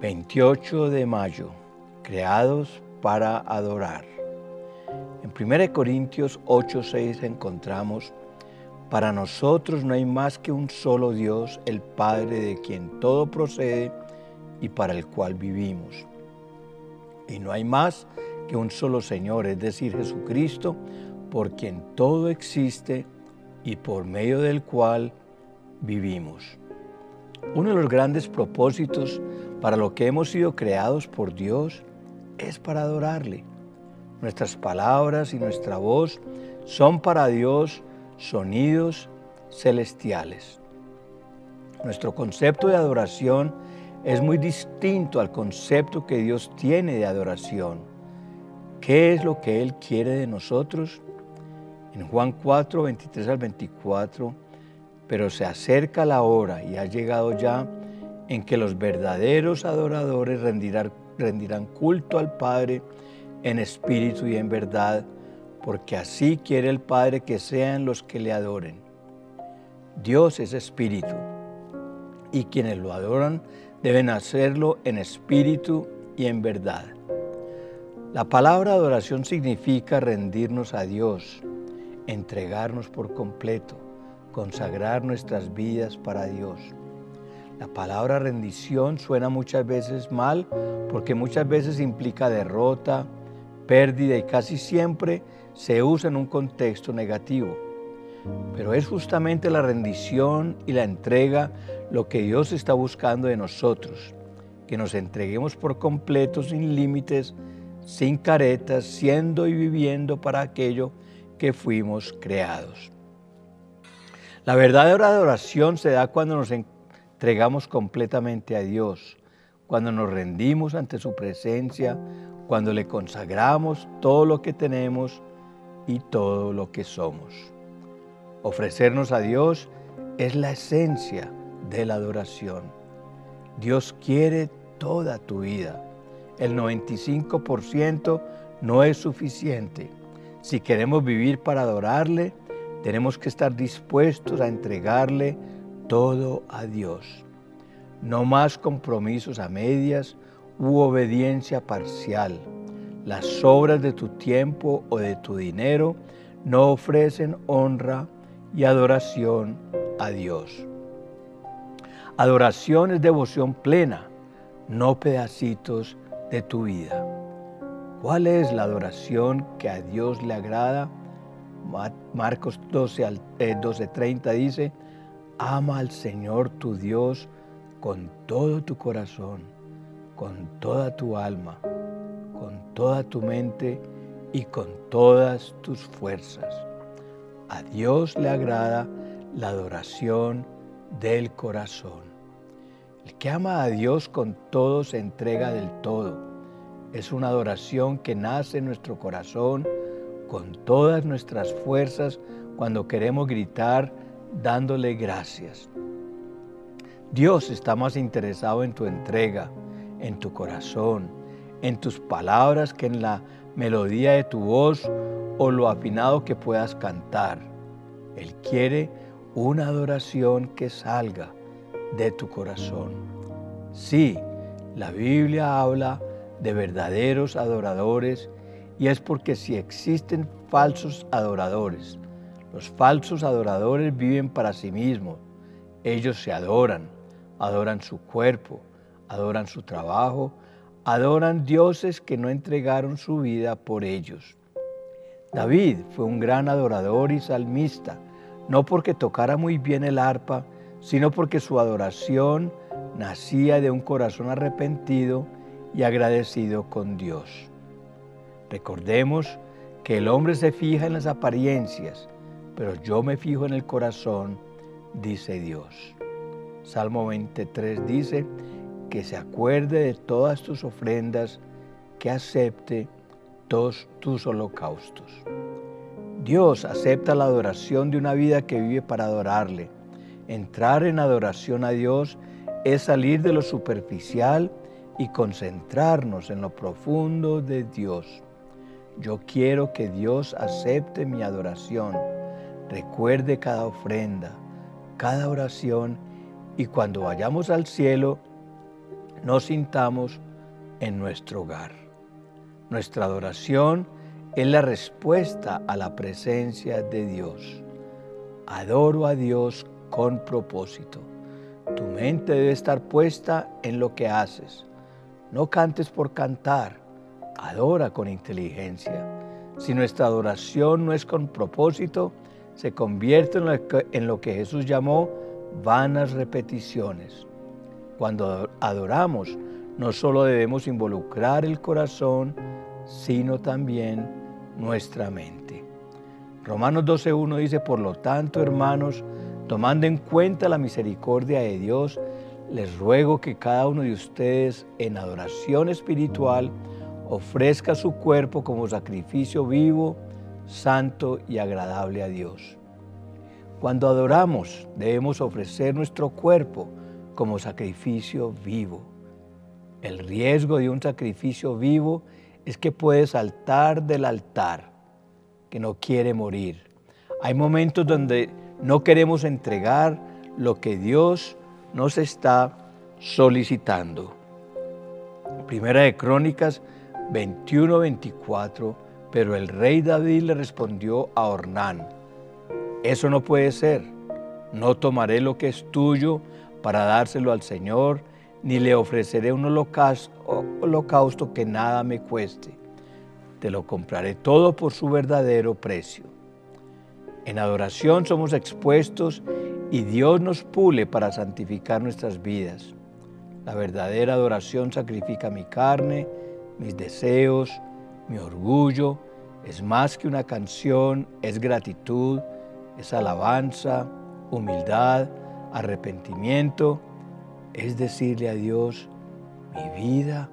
28 de mayo, creados para adorar. En 1 Corintios 8:6 encontramos, para nosotros no hay más que un solo Dios, el Padre de quien todo procede y para el cual vivimos. Y no hay más que un solo Señor, es decir, Jesucristo, por quien todo existe y por medio del cual vivimos. Uno de los grandes propósitos para lo que hemos sido creados por Dios es para adorarle. Nuestras palabras y nuestra voz son para Dios sonidos celestiales. Nuestro concepto de adoración es muy distinto al concepto que Dios tiene de adoración. ¿Qué es lo que Él quiere de nosotros? En Juan 4, 23 al 24, pero se acerca la hora y ha llegado ya en que los verdaderos adoradores rendirán, rendirán culto al Padre en espíritu y en verdad, porque así quiere el Padre que sean los que le adoren. Dios es espíritu, y quienes lo adoran deben hacerlo en espíritu y en verdad. La palabra adoración significa rendirnos a Dios, entregarnos por completo, consagrar nuestras vidas para Dios. La palabra rendición suena muchas veces mal porque muchas veces implica derrota, pérdida y casi siempre se usa en un contexto negativo. Pero es justamente la rendición y la entrega lo que Dios está buscando de nosotros, que nos entreguemos por completo, sin límites, sin caretas, siendo y viviendo para aquello que fuimos creados. La verdadera adoración se da cuando nos entregamos completamente a Dios, cuando nos rendimos ante su presencia, cuando le consagramos todo lo que tenemos y todo lo que somos. Ofrecernos a Dios es la esencia de la adoración. Dios quiere toda tu vida. El 95% no es suficiente. Si queremos vivir para adorarle, tenemos que estar dispuestos a entregarle todo a Dios. No más compromisos a medias u obediencia parcial. Las obras de tu tiempo o de tu dinero no ofrecen honra y adoración a Dios. Adoración es devoción plena, no pedacitos de tu vida. ¿Cuál es la adoración que a Dios le agrada? Marcos 12, 12:30 eh, dice, ama al Señor tu Dios con todo tu corazón, con toda tu alma, con toda tu mente y con todas tus fuerzas. A Dios le agrada la adoración del corazón. El que ama a Dios con todo se entrega del todo. Es una adoración que nace en nuestro corazón con todas nuestras fuerzas cuando queremos gritar dándole gracias. Dios está más interesado en tu entrega, en tu corazón, en tus palabras que en la melodía de tu voz o lo afinado que puedas cantar. Él quiere una adoración que salga de tu corazón. Sí, la Biblia habla de verdaderos adoradores y es porque si existen falsos adoradores, los falsos adoradores viven para sí mismos. Ellos se adoran, adoran su cuerpo, adoran su trabajo, adoran dioses que no entregaron su vida por ellos. David fue un gran adorador y salmista, no porque tocara muy bien el arpa, sino porque su adoración nacía de un corazón arrepentido y agradecido con Dios. Recordemos que el hombre se fija en las apariencias, pero yo me fijo en el corazón, dice Dios. Salmo 23 dice que se acuerde de todas tus ofrendas, que acepte todos tus holocaustos. Dios acepta la adoración de una vida que vive para adorarle. Entrar en adoración a Dios es salir de lo superficial y concentrarnos en lo profundo de Dios. Yo quiero que Dios acepte mi adoración recuerde cada ofrenda, cada oración y cuando vayamos al cielo, nos sintamos en nuestro hogar. Nuestra adoración es la respuesta a la presencia de Dios. Adoro a Dios con propósito. Tu mente debe estar puesta en lo que haces. No cantes por cantar, adora con inteligencia. Si nuestra adoración no es con propósito, se convierte en lo que, Jesús llamó vanas repeticiones. Cuando adoramos, no solo debemos involucrar el corazón, sino también nuestra mente. Romanos 12.1 dice, por lo tanto, hermanos, tomando en cuenta la misericordia de Dios, les ruego que cada uno de ustedes en adoración espiritual ofrezca su cuerpo como sacrificio vivo, santo y agradable a Dios. Cuando adoramos debemos ofrecer nuestro cuerpo como sacrificio vivo. El riesgo de un sacrificio vivo es que puede saltar del altar, que no quiere morir. Hay momentos donde no queremos entregar lo que Dios nos está solicitando. Primera de Crónicas 21-24, pero el rey David le respondió a Ornán, eso no puede ser, no tomaré lo que es tuyo para dárselo al Señor, ni le ofreceré un holocausto que nada me cueste. Te lo compraré todo por su verdadero precio. En adoración somos expuestos y Dios nos pule para santificar nuestras vidas. La verdadera adoración sacrifica mi carne, mis deseos, mi orgullo. Es más que una canción, es gratitud, es alabanza, humildad, arrepentimiento. Es decirle a Dios, mi vida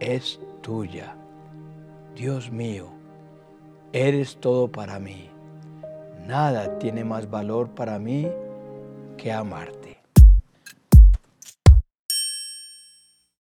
es tuya. Dios mío, eres todo para mí. Nada tiene más valor para mí que amarte.